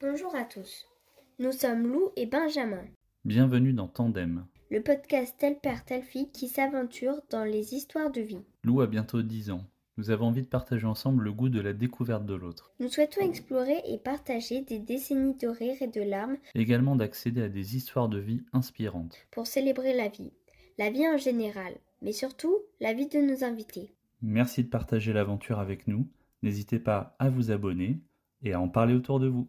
Bonjour à tous. Nous sommes Lou et Benjamin, Bienvenue dans Tandem. le podcast Tel Père Telle Fille qui s'aventure dans les histoires de vie. Lou a bientôt 10 ans. Nous avons envie de partager ensemble le goût de la découverte de l'autre. Nous souhaitons explorer et partager des décennies de rire et de larmes Également d'accéder à des histoires de vie inspirantes. pour célébrer la vie. La vie en général, mais surtout la vie de nos invités. Merci de partager l'aventure avec nous. N'hésitez pas à vous abonner et à en parler autour de vous.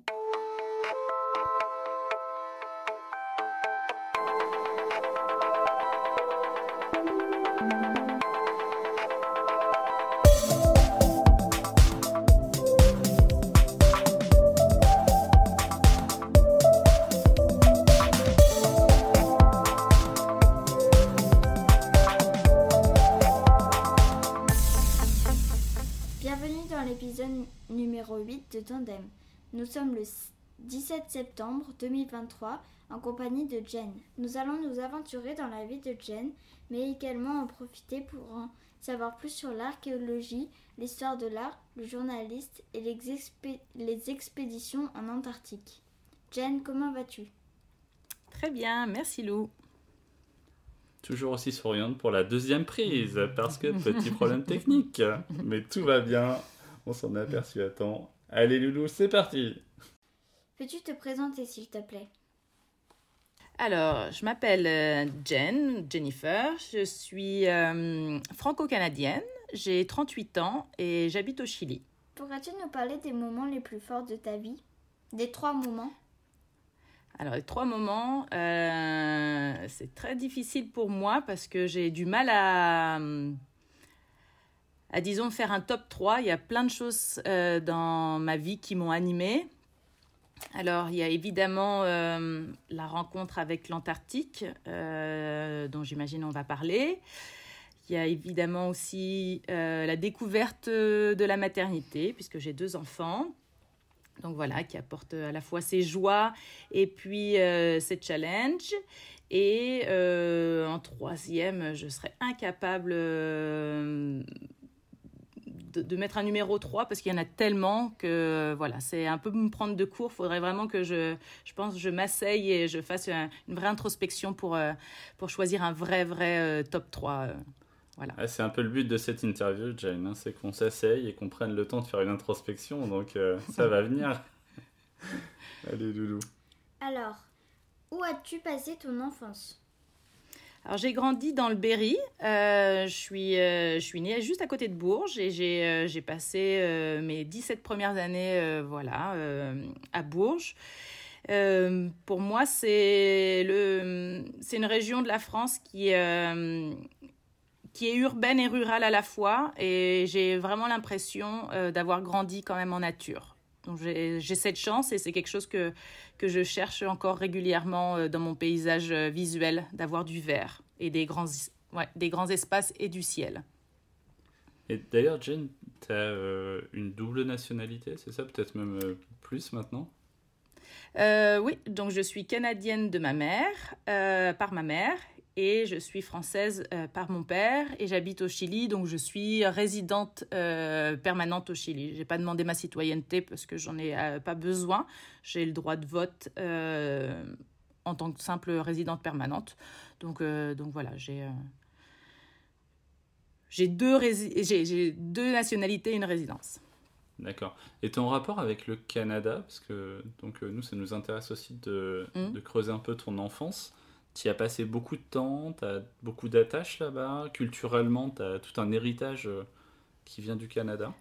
2023 en compagnie de Jen. Nous allons nous aventurer dans la vie de Jen, mais également en profiter pour en savoir plus sur l'archéologie, l'histoire de l'art, le journaliste et les, expé- les expéditions en Antarctique. Jen, comment vas-tu? Très bien, merci Lou. Toujours aussi souriante pour la deuxième prise, parce que petit problème technique. Mais tout va bien, on s'en est aperçu à temps. Allez Loulou, c'est parti Peux-tu te présenter s'il te plaît? Alors, je m'appelle euh, Jen, Jennifer, je suis euh, franco-canadienne, j'ai 38 ans et j'habite au Chili. Pourrais-tu nous parler des moments les plus forts de ta vie? Des trois moments? Alors, les trois moments, euh, c'est très difficile pour moi parce que j'ai du mal à, à, disons, faire un top 3. Il y a plein de choses euh, dans ma vie qui m'ont animée. Alors, il y a évidemment euh, la rencontre avec l'Antarctique, euh, dont j'imagine on va parler. Il y a évidemment aussi euh, la découverte de la maternité, puisque j'ai deux enfants. Donc voilà, qui apporte à la fois ses joies et puis ses challenges. Et en troisième, je serais incapable de, de mettre un numéro 3 parce qu'il y en a tellement que voilà, c'est un peu me prendre de court. Il faudrait vraiment que je, je pense, je m'asseye et je fasse un- une vraie introspection pour, euh, pour choisir un vrai, vrai euh, top 3. euh. voilà. Ah, C'est un peu le but de cette interview, Jane, hein, c'est qu'on s'asseye et qu'on prenne le temps de faire une introspection, donc euh, ça va venir. Allez Loulou. Alors, où as-tu passé ton enfance? Alors j'ai grandi dans le Berry. Euh, je, suis, euh, je suis née juste à côté de Bourges et j'ai euh, j'ai passé mes 17 premières années voilà, à Bourges. Pour moi, c'est une région de la France qui, qui est urbaine et rurale à la fois et j'ai vraiment l'impression d'avoir grandi quand même en nature. Donc j'ai cette chance et c'est quelque chose que, que je cherche encore régulièrement euh, dans mon paysage euh, visuel, d'avoir du vert et des grands, ouais, des grands espaces et du ciel. Et d'ailleurs, Jane, tu as une double nationalité, c'est ça? Peut-être même euh, plus maintenant? Euh, oui, donc je suis canadienne de ma mère, euh, par ma mère, et je suis française euh, par mon père, et j'habite au Chili, donc je suis résidente euh, permanente au Chili. J'ai pas demandé ma citoyenneté parce que j'en ai euh, pas besoin. J'ai le droit de vote en tant que simple résidente permanente. Donc, donc voilà, j'ai j'ai deux, j'ai- nationalités et une résidence. D'accord. Et ton rapport avec le Canada, parce que donc, nous, ça nous intéresse aussi de, Mm. de creuser un peu ton enfance. Tu as passé beaucoup de temps, tu as beaucoup d'attaches là-bas. Culturellement, tu as tout un héritage euh, qui vient du Canada.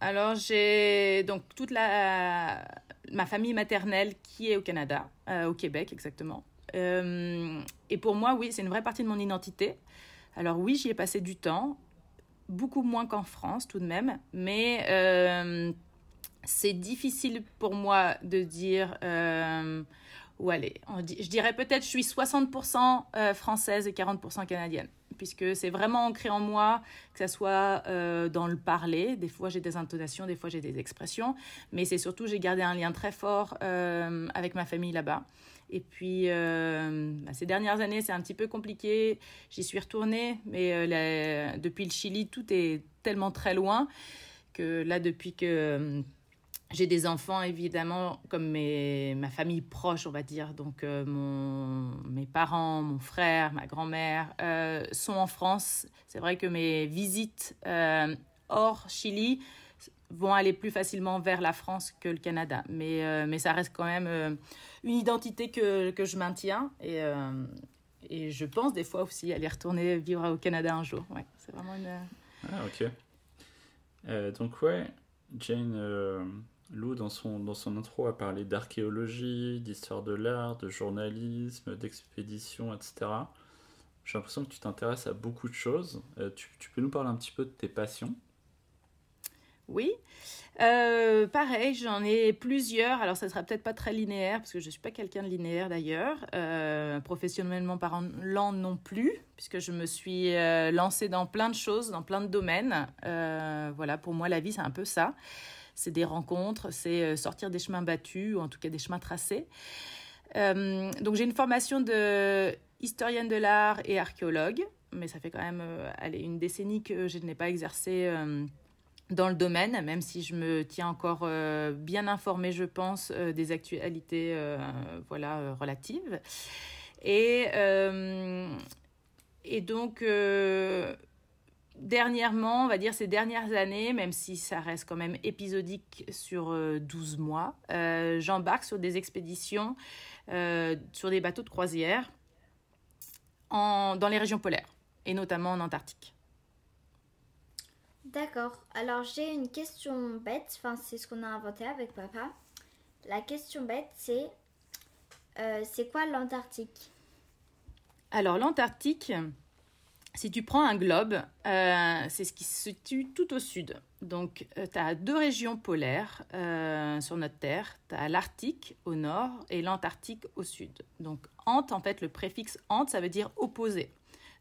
Alors, j'ai donc toute la, ma famille maternelle qui est au Canada, euh, au Québec exactement. Euh, et pour moi, oui, c'est une vraie partie de mon identité. Alors oui, j'y ai passé du temps, beaucoup moins qu'en France tout de même, mais c'est difficile pour moi de dire On dit- je dirais peut-être je suis 60% euh, française et 40% canadienne, puisque c'est vraiment ancré en moi, que ce soit euh, dans le parler. Des fois, j'ai des intonations, des fois, j'ai des expressions, mais c'est surtout, j'ai gardé un lien très fort euh, avec ma famille là-bas. Et puis, bah, ces dernières années, c'est un petit peu compliqué. J'y suis retournée, mais depuis le Chili, tout est tellement très loin que là, depuis que j'ai des enfants, évidemment, comme mes, ma famille proche, on va dire. Donc, euh, mon, mes parents, mon frère, ma grand-mère euh, sont en France. C'est vrai que mes visites euh, hors Chili vont aller plus facilement vers la France que le Canada. Mais, mais ça reste quand même une identité que, que je maintiens. Et, et je pense des fois aussi aller retourner vivre au Canada un jour. Ouais, c'est vraiment une... Ah, ok. donc, ouais, Jane Lou, dans son, dans son intro, a parlé d'archéologie, d'histoire de l'art, de journalisme, d'expédition, etc. J'ai l'impression que tu t'intéresses à beaucoup de choses. Euh, tu, peux nous parler un petit peu de tes passions? Oui. Euh, pareil, j'en ai plusieurs. Alors, ça sera peut-être pas très linéaire, parce que je ne suis pas quelqu'un de linéaire d'ailleurs. Euh, professionnellement parlant non plus, puisque je me suis lancée dans plein de choses, dans plein de domaines. voilà, pour moi, la vie, c'est un peu ça c'est des rencontres, c'est euh, sortir des chemins battus, ou en tout cas des chemins tracés. Euh, donc j'ai une formation de historienne de l'art et archéologue, mais ça fait quand même euh, une décennie que je n'ai pas exercé dans le domaine, même si je me tiens encore bien informée, je pense, des actualités voilà, relatives. Et, et donc, dernièrement, on va dire ces dernières années, même si ça reste quand même épisodique sur 12 euh, mois, euh, j'embarque sur des expéditions euh, sur des bateaux de croisière en, dans les régions polaires, et notamment en Antarctique. D'accord. Alors j'ai une question bête, enfin c'est ce qu'on a inventé avec papa. La question bête c'est c'est quoi l'Antarctique? Alors l'Antarctique, si tu prends un globe, euh, c'est ce qui se situe tout au sud. Donc, euh, tu as deux régions polaires euh, sur notre Terre. Tu as l'Arctique au nord et l'Antarctique au sud. Donc, ante, en fait, le préfixe ante, ça veut dire opposé.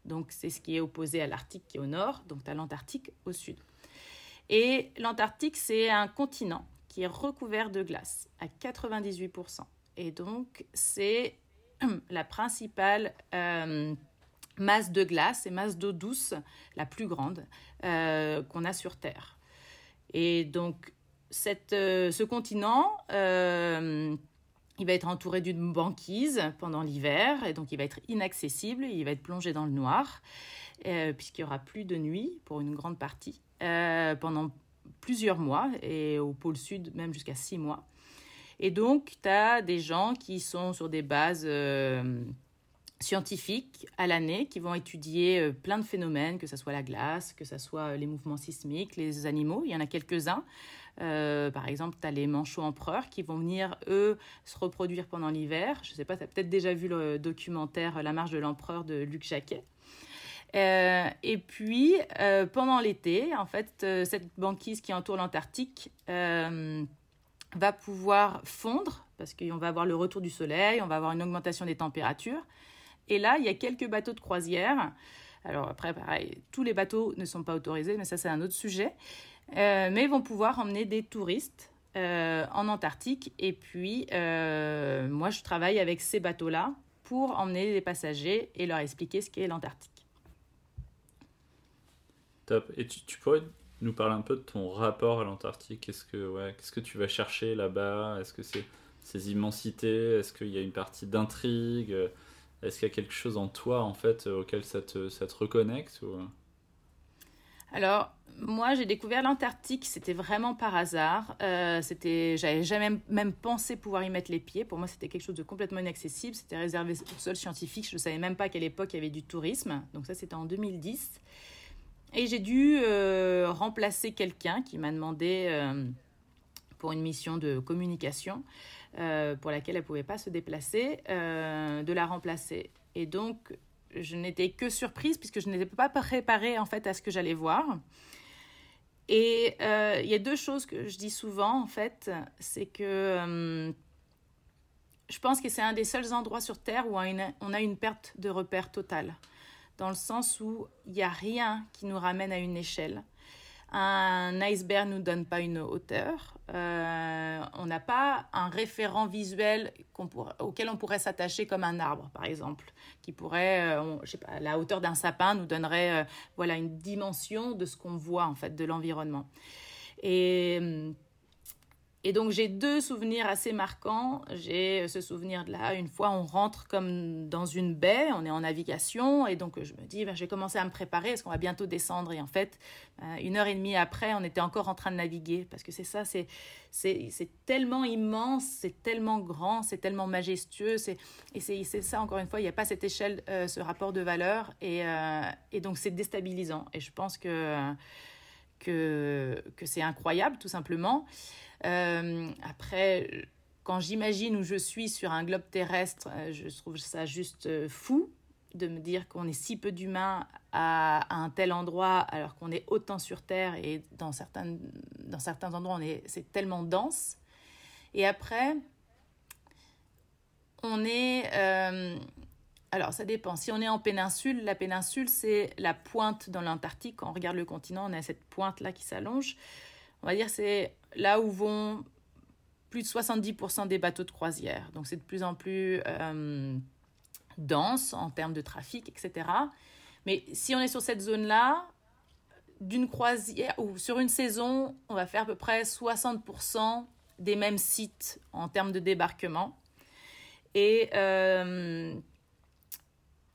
Donc, c'est ce qui est opposé à l'Arctique qui est au nord. Donc, tu as l'Antarctique au sud. Et l'Antarctique, c'est un continent qui est recouvert de glace à 98%. Et donc, c'est la principale masse de glace et masse d'eau douce la plus grande euh, qu'on a sur Terre. Et donc, cette, euh, ce continent, euh, il va être entouré d'une banquise pendant l'hiver, et donc il va être inaccessible, il va être plongé dans le noir, puisqu'il n'y aura plus de nuit pour une grande partie, pendant plusieurs mois, et au pôle sud même jusqu'à six mois. Et donc, tu as des gens qui sont sur des bases scientifiques à l'année qui vont étudier euh, plein de phénomènes, que ce soit la glace, que ce soit euh, les mouvements sismiques, les animaux. Il y en a quelques-uns. Euh, par exemple, tu as les manchots empereurs qui vont venir, eux, se reproduire pendant l'hiver. Je ne sais pas, tu as peut-être déjà vu le documentaire La marche de l'empereur de Luc Jacquet. et puis, pendant l'été, en fait, cette banquise qui entoure l'Antarctique va pouvoir fondre parce qu'on va avoir le retour du soleil, on va avoir une augmentation des températures. Et là, il y a quelques bateaux de croisière. Alors après, pareil, tous les bateaux ne sont pas autorisés, mais ça c'est un autre sujet. Euh, mais vont pouvoir emmener des touristes euh, en Antarctique. Et puis, euh, moi, je travaille avec ces bateaux-là pour emmener les passagers et leur expliquer ce qu'est l'Antarctique. Top. Et tu, pourrais nous parler un peu de ton rapport à l'Antarctique? Qu'est-ce que, ouais, qu'est-ce que tu vas chercher là-bas? Est-ce que c'est ces immensités? Est-ce qu'il y a une partie d'intrigue? Est-ce qu'il y a quelque chose en toi, euh, auquel ça te, reconnecte ou... Alors, moi, j'ai découvert l'Antarctique, c'était vraiment par hasard. Euh, c'était, j'avais jamais même pensé pouvoir y mettre les pieds. Pour moi, c'était quelque chose de complètement inaccessible. C'était réservé aux seuls scientifiques. Je ne savais même pas qu'à l'époque, il y avait du tourisme. Donc ça, c'était en 2010. Et j'ai dû euh, remplacer quelqu'un qui m'a demandé, euh, pour une mission de communication, euh, pour laquelle elle ne pouvait pas se déplacer, euh, de la remplacer. Et donc, je n'étais que surprise puisque je n'étais pas préparée en fait à ce que j'allais voir. Et euh, il y a deux choses que je dis souvent en fait, c'est que je pense que c'est un des seuls endroits sur Terre où on a une perte de repère totale, dans le sens où il n'y a rien qui nous ramène à une échelle. Un iceberg ne nous donne pas une hauteur. Euh, on n'a pas un référent visuel auquel on pourrait s'attacher comme un arbre, par exemple, qui pourrait, euh, la hauteur d'un sapin nous donnerait, euh, voilà, une dimension de ce qu'on voit en fait de l'environnement. Et et donc j'ai deux souvenirs assez marquants. J'ai ce souvenir de là, une fois on rentre comme dans une baie, on est en navigation, et donc je me dis, ben, j'ai commencé à me préparer, est-ce qu'on va bientôt descendre? Et en fait, euh, une heure et demie après, on était encore en train de naviguer, parce que c'est ça, c'est, c'est, tellement immense, c'est tellement grand, c'est tellement majestueux, c'est, et c'est, ça, encore une fois, il n'y a pas cette échelle, euh, ce rapport de valeur, et, euh, et donc c'est déstabilisant. Et je pense que, que, que c'est incroyable, tout simplement. Euh, après, quand j'imagine où je suis sur un globe terrestre, euh, je trouve ça juste euh, fou de me dire qu'on est si peu d'humains à, un tel endroit alors qu'on est autant sur Terre et dans certains, dans certains endroits c'est tellement dense. Et après, on est... alors ça dépend. Si on est en péninsule, la péninsule c'est la pointe dans l'Antarctique. Quand on regarde le continent, on a cette pointe là qui s'allonge. On va dire c'est là où vont plus de 70% des bateaux de croisière. Donc c'est de plus en plus euh, dense en termes de trafic, etc. Mais si on est sur cette zone-là, d'une croisière ou sur une saison, on va faire à peu près 60% des mêmes sites en termes de débarquement. Et euh,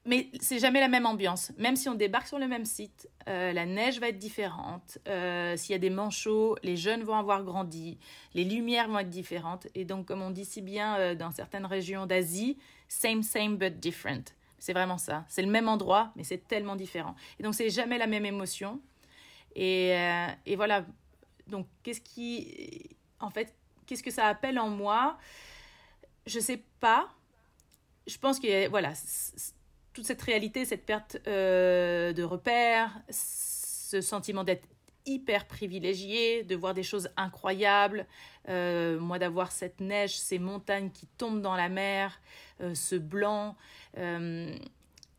mais c'est jamais la même ambiance. Même si on débarque sur le même site, euh, la neige va être différente. Euh, s'il y a des manchots, les jeunes vont avoir grandi, les lumières vont être différentes. Et donc, comme on dit si bien euh, dans certaines régions d'Asie, same, same, but different. C'est vraiment ça. C'est le même endroit, mais c'est tellement différent. Et donc, c'est jamais la même émotion. Et, voilà. Donc, qu'est-ce qui. En fait, qu'est-ce que ça appelle en moi? Je sais pas. Je pense que, voilà toute cette réalité, cette perte euh, de repères, ce sentiment d'être hyper privilégié, de voir des choses incroyables, euh, moi d'avoir cette neige, ces montagnes qui tombent dans la mer, euh, ce blanc.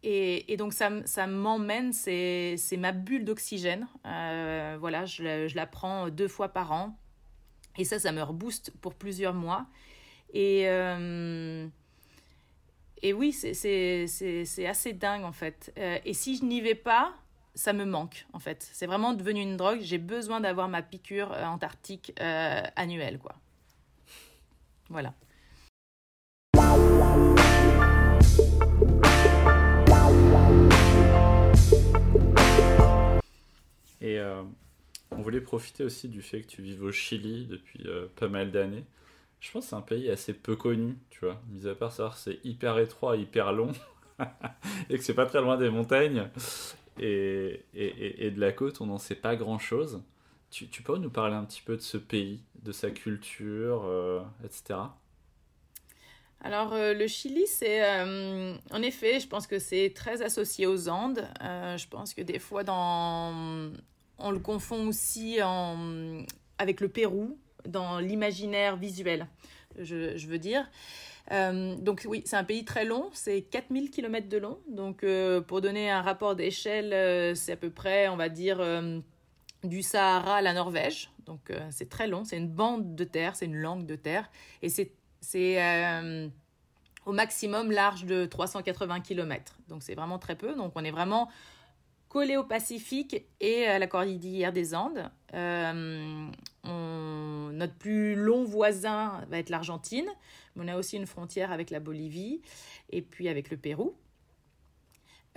Et, donc ça, m'emmène, c'est ma bulle d'oxygène. voilà, je, la prends deux fois par an. Et ça, ça me rebooste pour plusieurs mois. Et oui, c'est assez dingue en fait. Euh, et si je n'y vais pas, ça me manque en fait. C'est vraiment devenu une drogue. J'ai besoin d'avoir ma piqûre euh, antarctique euh, annuelle quoi. Voilà. Et on voulait profiter aussi du fait que tu vives au Chili depuis pas mal d'années. Je pense que c'est un pays assez peu connu, tu vois. Mis à part ça, c'est hyper étroit, hyper long, et que c'est pas très loin des montagnes et, de la côte, on n'en sait pas grand chose. Tu, tu, peux nous parler un petit peu de ce pays, de sa culture, euh, etc. Alors euh, le Chili, c'est euh, en effet, je pense que c'est très associé aux Andes. je pense que des fois, on le confond aussi avec le Pérou dans l'imaginaire visuel, je, veux dire. Euh, donc oui, c'est un pays très long, c'est 4000 km de long. Donc euh, pour donner un rapport d'échelle, euh, c'est à peu près, on va dire, du Sahara à la Norvège. Donc c'est très long, c'est une bande de terre, c'est une langue de terre. Et c'est au maximum large de 380 km. Donc c'est vraiment très peu. Donc on est vraiment collé au Pacifique et à la cordillère des Andes. Euh, notre plus long voisin va être l'Argentine, mais on a aussi une frontière avec la Bolivie et puis avec le Pérou.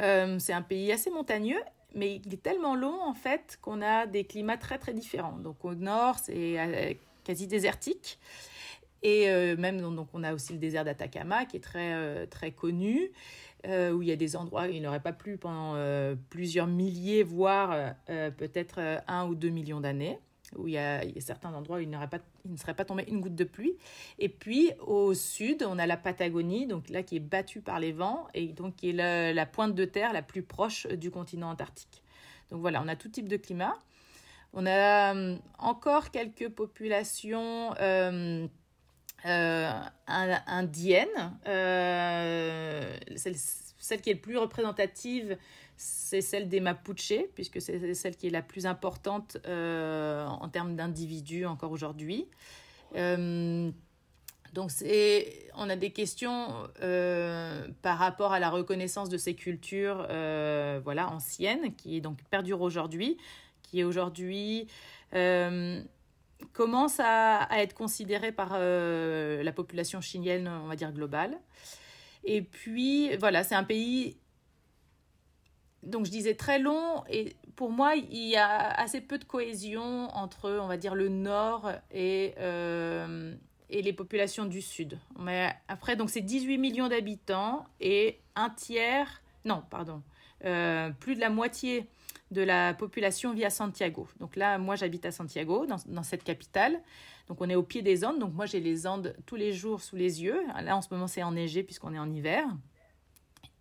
Euh, c'est un pays assez montagneux, mais il est tellement long en fait qu'on a des climats très très différents. Donc au nord, c'est euh, quasi désertique. Et même, donc, on a aussi le désert d'Atacama qui est très, très connu. Euh, où il y a des endroits où il n'aurait pas plu pendant euh, plusieurs milliers, voire euh, peut-être un ou deux millions d'années, où il y, a, certains endroits où il, pas, il ne serait pas tombé une goutte de pluie. Et puis au sud, on a la Patagonie, donc là qui est battue par les vents, et donc qui est la, pointe de terre la plus proche du continent antarctique. Donc voilà, on a tout type de climat. On a encore quelques populations euh, indienne. Euh, celle, celle, qui est le plus représentative, c'est celle des Mapuche, puisque c'est celle qui est la plus importante euh, en termes d'individus encore aujourd'hui. donc on a des questions par rapport à la reconnaissance de ces cultures voilà, anciennes, qui donc perdure aujourd'hui, qui est aujourd'hui commence à, être considéré par la population chilienne, on va dire globale. Et puis, voilà, c'est un pays, donc je disais très long, et pour moi, il y a assez peu de cohésion entre, on va dire, le nord et, euh, et les populations du sud. Mais après, donc c'est 18 millions d'habitants et un tiers, non, pardon, euh, plus de la moitié de la population vit à Santiago. Donc là, moi, j'habite à Santiago, dans, cette capitale. Donc on est au pied des Andes. Donc moi, j'ai les Andes tous les jours sous les yeux. Là, en ce moment, c'est enneigé puisqu'on est en hiver.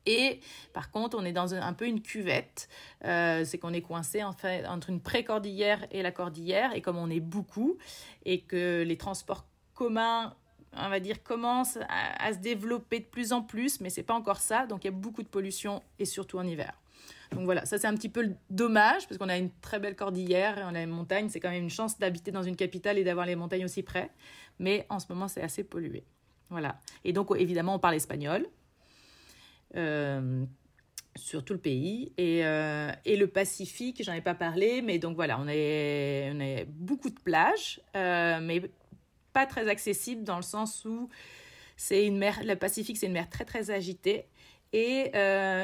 Et par contre, on est dans un, peu une cuvette. Euh, c'est qu'on est coincé en fait, entre une pré-cordillère et la cordillère. Et comme on est beaucoup et que les transports communs on va dire, commencent à, se développer de plus en plus, mais c'est pas encore ça. Donc il y a beaucoup de pollution et surtout en hiver. Donc voilà, ça c'est un petit peu dommage parce qu'on a une très belle cordillère on a une montagne. C'est quand même une chance d'habiter dans une capitale et d'avoir les montagnes aussi près. Mais en ce moment, c'est assez pollué. Voilà. Et donc évidemment, on parle espagnol. Euh, sur tout le pays. Et, euh, et le Pacifique, j'en ai pas parlé, mais donc voilà, on a, on beaucoup de plages, euh, mais pas très accessible dans le sens où c'est une mer, le Pacifique, c'est une mer très très agitée et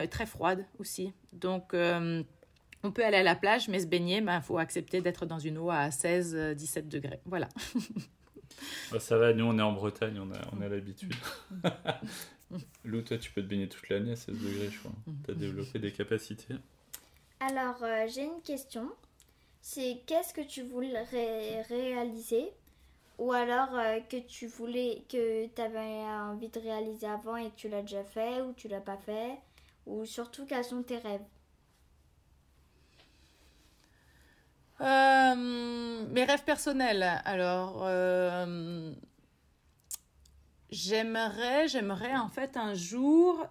très froide aussi. Donc, on peut aller à la plage, mais se baigner, il ben, faut accepter d'être dans une eau à 16-17 degrés. Voilà. Bah, ça va, nous on est en Bretagne, on a, on a l'habitude. Lou, toi tu peux te baigner toute l'année à 16 degrés, je crois. Tu as développé des capacités. Alors, euh, j'ai une question. C'est qu'est-ce que tu voulais réaliser ou alors euh, que tu voulais, que tu avais envie de réaliser avant et que tu l'as déjà fait ou tu l'as pas fait Ou surtout, quels sont tes rêves? Euh, Mes rêves personnels. Alors, euh, j'aimerais, j'aimerais en fait un jour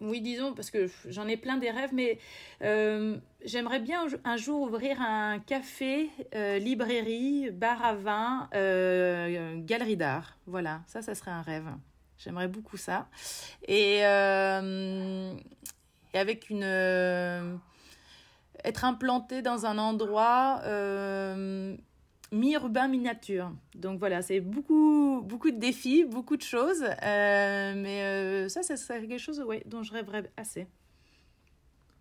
oui, disons, parce que j'en ai plein des rêves, mais euh, j'aimerais bien un jour ouvrir un café, euh, librairie, bar à vin, euh, galerie d'art. Voilà, ça, ça serait un rêve. J'aimerais beaucoup ça. Et, et avec une... être implanté dans un endroit mi-urbain, mi-nature. Donc voilà, c'est beaucoup, beaucoup de défis, beaucoup de choses. Euh, mais euh, ça, c'est quelque chose ouais, dont je rêverais assez.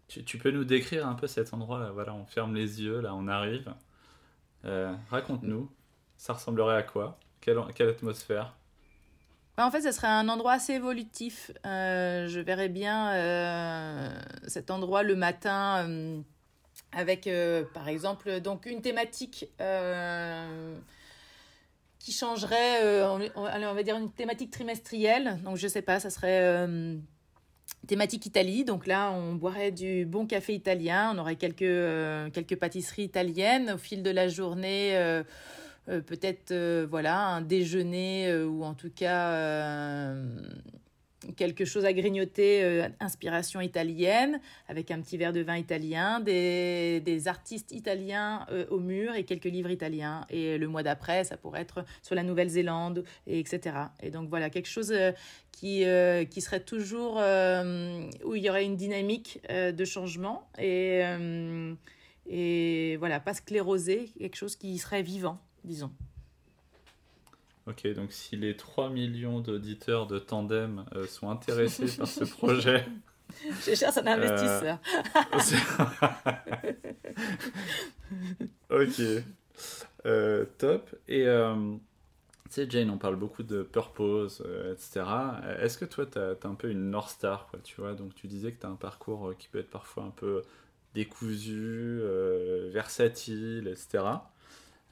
Tu, peux nous décrire un peu cet endroit-là Voilà, on ferme les yeux, là, on arrive. Euh, raconte-nous, ça ressemblerait à quoi? Quelle, quelle atmosphère? Bah, en fait, ce serait un endroit assez évolutif. je verrais bien cet endroit le matin avec euh, par exemple donc une thématique euh, qui changerait, euh, on, on, va dire une thématique trimestrielle. Donc je sais pas, ça serait thématique Italie. Donc là, on boirait du bon café italien, on aurait quelques quelques pâtisseries italiennes au fil de la journée. peut-être voilà un déjeuner ou en tout cas quelque chose à grignoter, euh, inspiration italienne, avec un petit verre de vin italien, des, des artistes italiens euh, au mur et quelques livres italiens. Et le mois d'après, ça pourrait être sur la Nouvelle-Zélande, et etc. Et donc voilà, quelque chose euh, qui, qui serait toujours où il y aurait une dynamique de changement et, et voilà, pas sclérosé, quelque chose qui serait vivant, disons. Ok, donc si les 3 millions d'auditeurs de Tandem euh, sont intéressés par ce projet. Je cherche un investisseur. Euh, ok. Euh, top. Et tu sais, Jane, on parle beaucoup de purpose, etc. Est-ce que toi, tu as, un peu une North Star, quoi, tu vois? Donc tu disais que tu as un parcours qui peut être parfois un peu décousu, versatile, etc.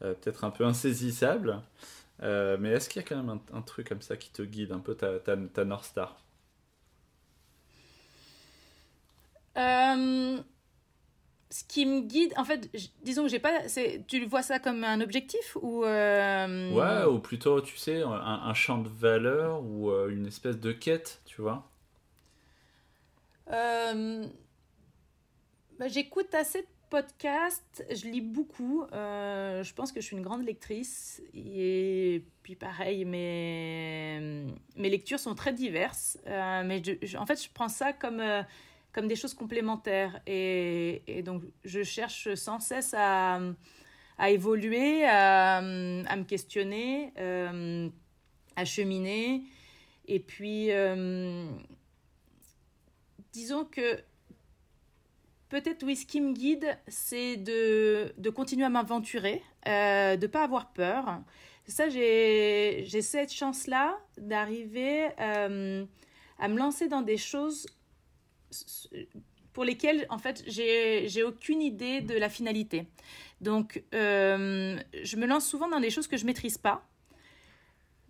Peut-être un peu insaisissable. Euh, mais est-ce qu'il y a quand même un, truc comme ça qui te guide un peu ta, ta, ta North Star? Euh, Ce qui me guide, en fait, disons que j'ai pas. Tu vois ça comme un objectif ou euh, Ouais, ou plutôt, tu sais, un, un champ de valeur ou une espèce de quête, tu vois? Bah, J'écoute assez de podcast, je lis beaucoup. Euh, je pense que je suis une grande lectrice. Et puis pareil, mes, mes lectures sont très diverses. Euh, mais en fait, je prends ça comme, euh, comme des choses complémentaires. Et, donc, je cherche sans cesse à, à évoluer, à, me questionner, à cheminer. Et puis, disons que peut-être, oui, ce qui me guide, c'est de, de continuer à m'aventurer, euh, de ne pas avoir peur. Ça, j'ai cette chance-là d'arriver euh, à me lancer dans des choses pour lesquelles, en fait, j'ai aucune idée de la finalité. Donc, euh, je me lance souvent dans des choses que je maîtrise pas.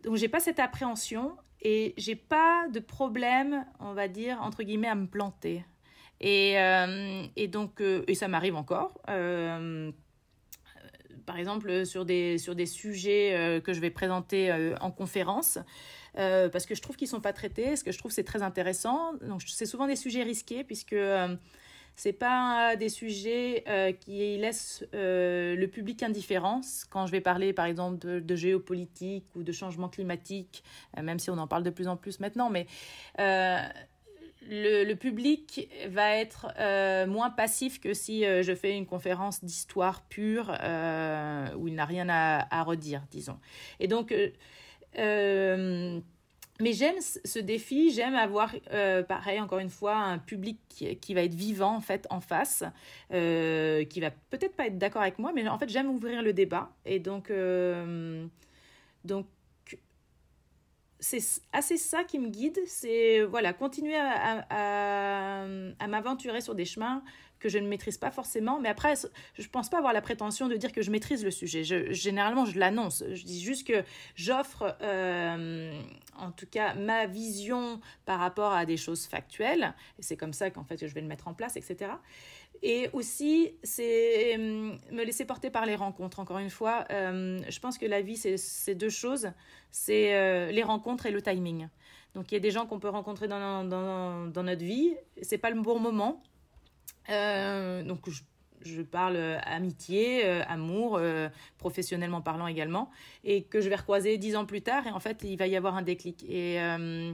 Donc, j'ai pas cette appréhension et j'ai pas de problème, on va dire, entre guillemets, à me planter. Et, euh, et donc, euh, et ça m'arrive encore. Euh, par exemple, sur des, sur des sujets que je vais présenter en conférence, parce que je trouve qu'ils ne sont pas traités, ce que je trouve c'est très intéressant. Donc, c'est souvent des sujets risqués, puisque c'est pas des sujets qui laissent le public indifférent. Quand je vais parler, par exemple, de, géopolitique ou de changement climatique, même si on en parle de plus en plus maintenant, mais le, public va être moins passif que si je fais une conférence d'histoire pure où il n'a rien à, redire, disons. Et donc, mais j'aime ce défi, j'aime avoir, euh, pareil, encore une fois, un public qui, qui, va être vivant, en fait, en face, euh, qui va peut-être pas être d'accord avec moi, mais en fait, j'aime ouvrir le débat. Et donc, euh, donc c'est assez ça qui me guide, c'est voilà, continuer à, m'aventurer sur des chemins que je ne maîtrise pas forcément. Mais après, je ne pense pas avoir la prétention de dire que je maîtrise le sujet. Je, généralement, je l'annonce. Je dis juste que j'offre, euh, en tout cas, ma vision par rapport à des choses factuelles. Et c'est comme ça qu'en fait, je vais le mettre en place, etc. Et aussi, c'est euh, me laisser porter par les rencontres. Encore une fois, euh, je pense que la vie, c'est deux choses. C'est euh, les rencontres et le timing. Donc, il y a des gens qu'on peut rencontrer dans, dans, notre vie. C'est pas le bon moment. Donc, je, je, parle amitié, euh, amour, euh, professionnellement parlant également, et que je vais recroiser dix ans plus tard, et en fait, il va y avoir un déclic. Et, euh,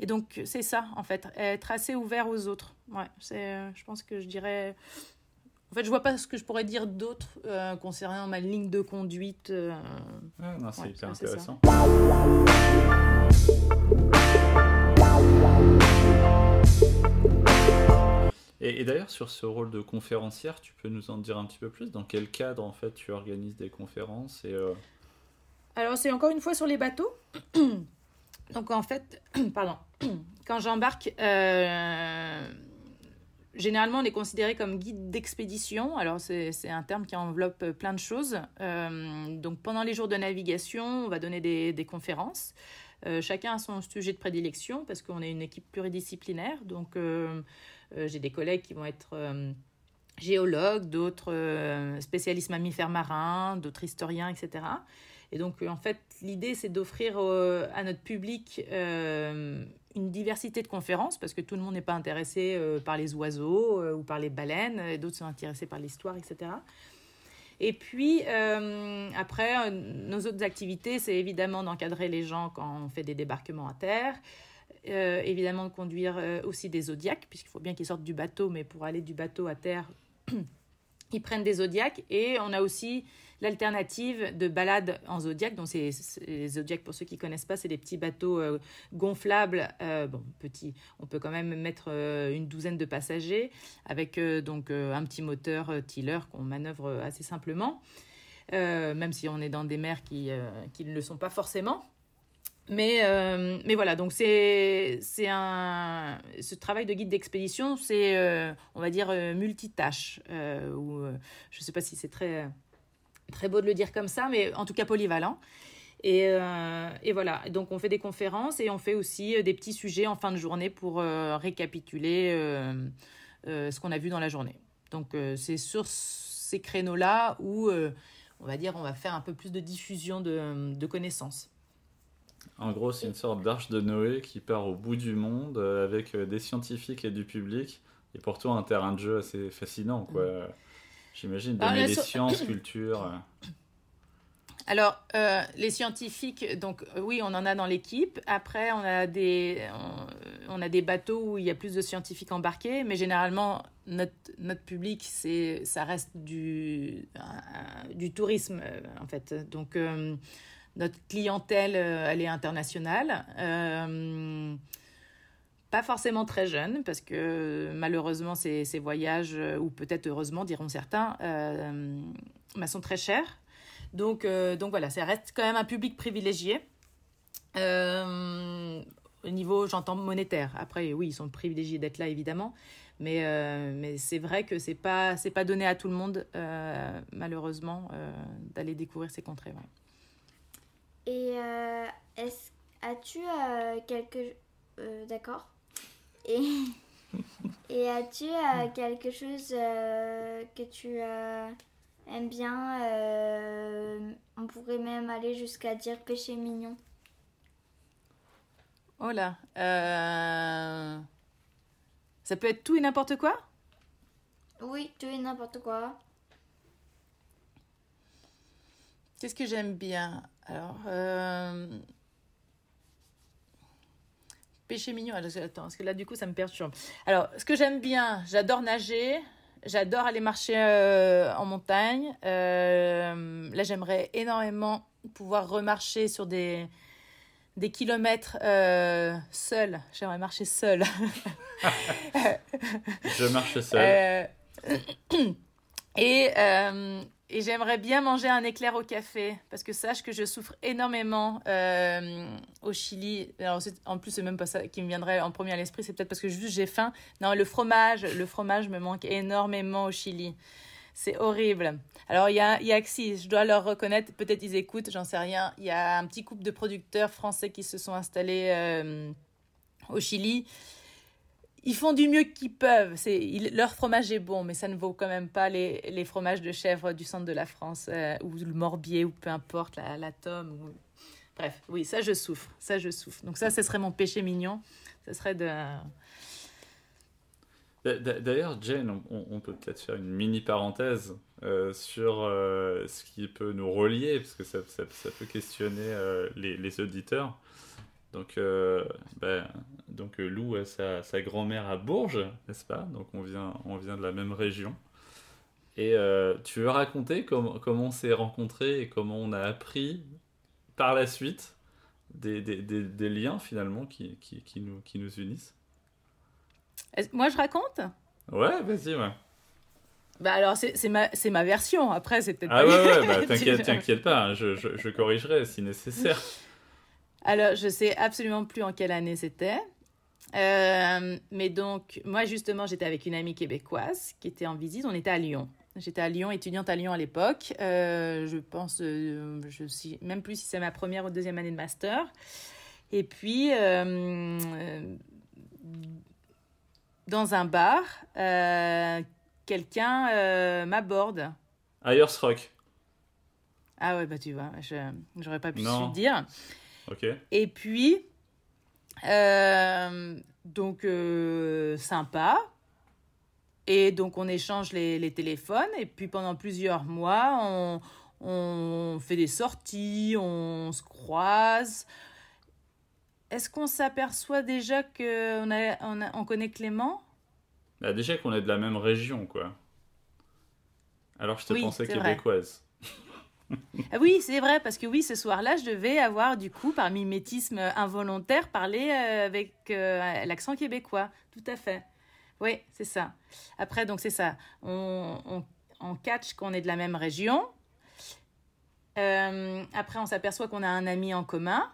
et donc, c'est ça, en fait, être assez ouvert aux autres. Ouais, c'est, je pense que je dirais. En fait, je vois pas ce que je pourrais dire d'autre euh, concernant ma ligne de conduite. Euh... Ah, non, c'est Ouais, hyper ouais, c'est Et, d'ailleurs, sur ce rôle de conférencière, tu peux nous en dire un petit peu plus? Dans quel cadre, en fait, tu organises des conférences euh, Alors, c'est encore une fois sur les bateaux. Donc, en fait, pardon, quand j'embarque, euh, généralement, on est considéré comme guide d'expédition. Alors, c'est un terme qui enveloppe plein de choses. Euh, donc, pendant les jours de navigation, on va donner des, conférences. Chacun a son sujet de prédilection parce qu'on est une équipe pluridisciplinaire. Donc, j'ai des collègues qui vont être euh, géologues, d'autres euh, spécialistes mammifères marins, d'autres historiens, etc. Et donc, euh, en fait, l'idée, c'est d'offrir euh, à notre public euh, une diversité de conférences, parce que tout le monde n'est pas intéressé euh, par les oiseaux euh, ou par les baleines, d'autres sont intéressés par l'histoire, etc. Et puis, euh, après, euh, nos autres activités, c'est évidemment d'encadrer les gens quand on fait des débarquements à terre, euh, évidemment de conduire euh, aussi des zodiacs, puisqu'il faut bien qu'ils sortent du bateau, mais pour aller du bateau à terre, ils prennent des zodiacs. Et on a aussi l'alternative de balade en zodiac. Donc, c'est, les zodiacs, pour ceux qui connaissent pas, c'est des petits bateaux euh, gonflables. bon, petits, on peut quand même mettre une douzaine de passagers avec donc un petit moteur tiller qu'on manœuvre assez simplement. Même si on est dans des mers qui, qui ne le sont pas forcément. Mais, euh, mais voilà, donc c'est un ce travail de guide d'expédition, c'est euh, on va dire euh, multitâche ou je sais pas si c'est très très beau de le dire comme ça, mais en tout cas polyvalent. Et, et voilà, donc on fait des conférences et on fait aussi des petits sujets en fin de journée pour récapituler ce qu'on a vu dans la journée. Donc c'est sur ces créneaux-là où on va dire on va faire un peu plus de diffusion de, de connaissances. En gros, c'est une sorte d'arche de Noé qui part au bout du monde euh, avec euh, des scientifiques et du public, et pour toi un terrain de jeu assez fascinant, quoi. J'imagine, Ah, donner la des so- sciences, culture. Alors, euh, les scientifiques, donc oui, on en a dans l'équipe. Après, on a, des, on, on, a des bateaux où il y a plus de scientifiques embarqués, mais généralement, notre, notre public, ça reste du, euh, du tourisme, en fait. Donc, euh, notre clientèle, elle est internationale. pas forcément très jeune, parce que malheureusement, ces, voyages, ou peut-être heureusement, diront certains, bah, sont très chers. Donc, euh, voilà, ça reste quand même un public privilégié. Euh, au niveau, j'entends monétaire. Après, oui, ils sont privilégiés d'être là, évidemment. Mais, euh, c'est vrai que c'est pas, pas donné à tout le monde, euh, malheureusement, euh, d'aller découvrir ces contrées. Et est-ce, as-tu quelque... d'accord. Et, et as-tu quelque chose que tu aime bien. Euh, on pourrait même aller jusqu'à dire péché mignon. Oh là. Euh... Ça peut être tout et n'importe quoi? Oui, tout et n'importe quoi. Qu'est-ce que j'aime bien? Alors, euh... péché mignon. Attends, parce que là, du coup, ça me perturbe. Alors, ce que j'aime bien, j'adore nager. J'adore aller marcher euh, en montagne. Euh, là, j'aimerais énormément pouvoir remarcher sur des, des kilomètres euh, seul. J'aimerais marcher seul. Je marche seul. et et j'aimerais bien manger un éclair au café, parce que sache que je souffre énormément euh, au Chili. Alors, en plus, c'est même pas ça qui me viendrait en premier à l'esprit, c'est peut-être parce que juste j'ai faim. Non, le fromage, le fromage me manque énormément au Chili. C'est horrible. Alors, il y a, y je dois leur reconnaître, peut-être ils écoutent, j'en sais rien. Il y a un petit couple de producteurs français qui se sont installés euh, au Chili ils font du mieux qu'ils peuvent. C'est, leur fromage est bon, mais ça ne vaut quand même pas les, les fromages de chèvre du centre de la France, euh, ou le morbier, ou peu importe, la, la tome. Bref, oui, ça je souffre. Ça je souffre. Donc ça, ce serait mon péché mignon. Ce serait de... D'ailleurs, Jane, on, peut peut-être faire une mini parenthèse euh, sur euh, ce qui peut nous relier, parce que ça, peut questionner les auditeurs. Donc, euh, ben, donc euh, Lou a sa, sa grand-mère à Bourges, n'est-ce pas? Donc on vient, on vient de la même région. Et euh, tu veux raconter com comment on s'est rencontrés et comment on a appris par la suite des, des, des, des liens finalement qui, qui, qui, nous, qui nous unissent? Moi je raconte? Ouais, vas-y, ouais. Bah alors c'est ma, ma version, après c'est peut-être ah pas... ouais, ouais, bah, t'inquiète, t'inquiète pas, hein, je, je, je corrigerai si nécessaire. Alors, je sais absolument plus en quelle année c'était. Euh, mais donc, moi, justement, j'étais avec une amie québécoise qui était en visite. On était à Lyon. J'étais à Lyon, étudiante à Lyon à l'époque. Euh, je pense, euh, je sais même plus si c'est ma première ou deuxième année de master. Et puis, euh, dans un bar, quelqu'un m'aborde. Ayers Rock. Ah ouais, bah tu vois, j'aurais pas pu le dire. Et puis, euh, donc, euh, sympa. Et donc, on échange les, les, téléphones. Et puis, pendant plusieurs mois, on, on fait des sorties, on se croise. Est-ce qu'on s'aperçoit déjà qu'on a, on, a, on connaît Clément? Bah Déjà qu'on est de la même région, quoi. Alors, je te oui, pensais québécoise. Ah oui, c'est vrai, parce que oui, ce soir-là, je devais avoir, du coup, par mimétisme involontaire, parler euh, avec euh, l'accent québécois. Tout à fait. Oui, c'est ça. Après, donc, c'est ça. On, on, catch qu'on est de la même région. Euh, après, on s'aperçoit qu'on a un ami en commun.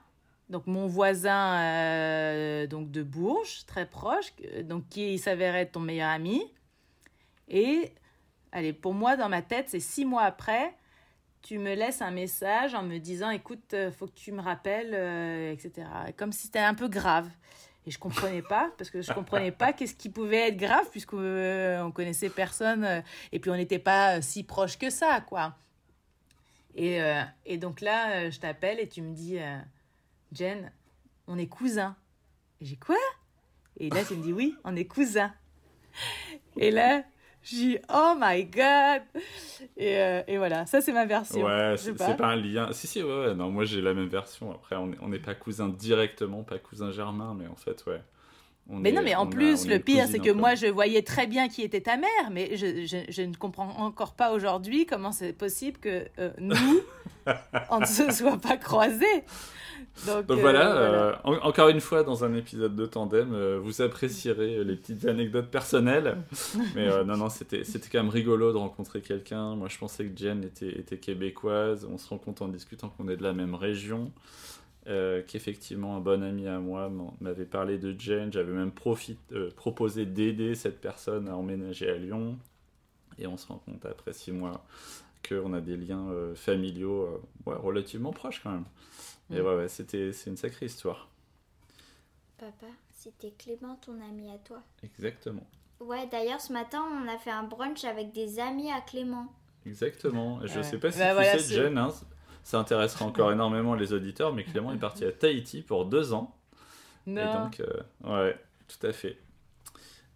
Donc, mon voisin donc de Bourges, très proche, donc qui s'avérait être ton meilleur ami. Et, allez, pour moi, dans ma tête, c'est six mois après tu me laisses un message en me disant écoute, euh, faut que tu me rappelles, euh, etc. Comme si c'était un peu grave. Et je comprenais pas, parce que je comprenais pas qu'est-ce qui pouvait être grave, puisqu'on euh, connaissait personne, euh, et puis on n'était pas si proche que ça, quoi. Et, et donc là, je t'appelle et tu me dis, Jen, on est cousins. Et j'ai quoi? Et là, tu me dis, oui, on est cousins. Et là, Dis oh my god et, euh, et voilà, ça c'est ma version. Ouais, c'est pas. un lien. Si si ouais, ouais. non moi j'ai la même version. Après on n'est pas cousins directement, pas cousin germain, mais en fait ouais. mais non, mais en plus, le pire, c'est que moi, je voyais très bien qui était ta mère, mais je, je, je ne comprends encore pas aujourd'hui comment c'est possible que euh, nous, on ne se soit pas croisés. Donc, voilà, euh, euh, encore une fois, dans un épisode de Tandem, euh, vous apprécierez les petites anecdotes personnelles. Mais non, non, c'était quand même rigolo de rencontrer quelqu'un. Moi, je pensais que Jen était, était québécoise. On se rend compte en discutant qu'on est de la même région. qu'effectivement, un bon ami à moi m'avait parlé de Jen. J'avais même proposé d'aider cette personne à emménager à Lyon. Et on se rend compte après six mois qu'on a des liens familiaux relativement proches quand même. Et ouais, ouais, c'était, c'est une sacrée histoire. Papa, c'était Clément, ton ami à toi. Exactement. Ouais, d'ailleurs, ce matin, on a fait un brunch avec des amis à Clément. Exactement. Je sais pas si bah, tu sais, Jen, hein, ça intéressera encore énormément les auditeurs, mais Clément est parti à Tahiti pour deux ans. Non. Et donc, euh, ouais, tout à fait.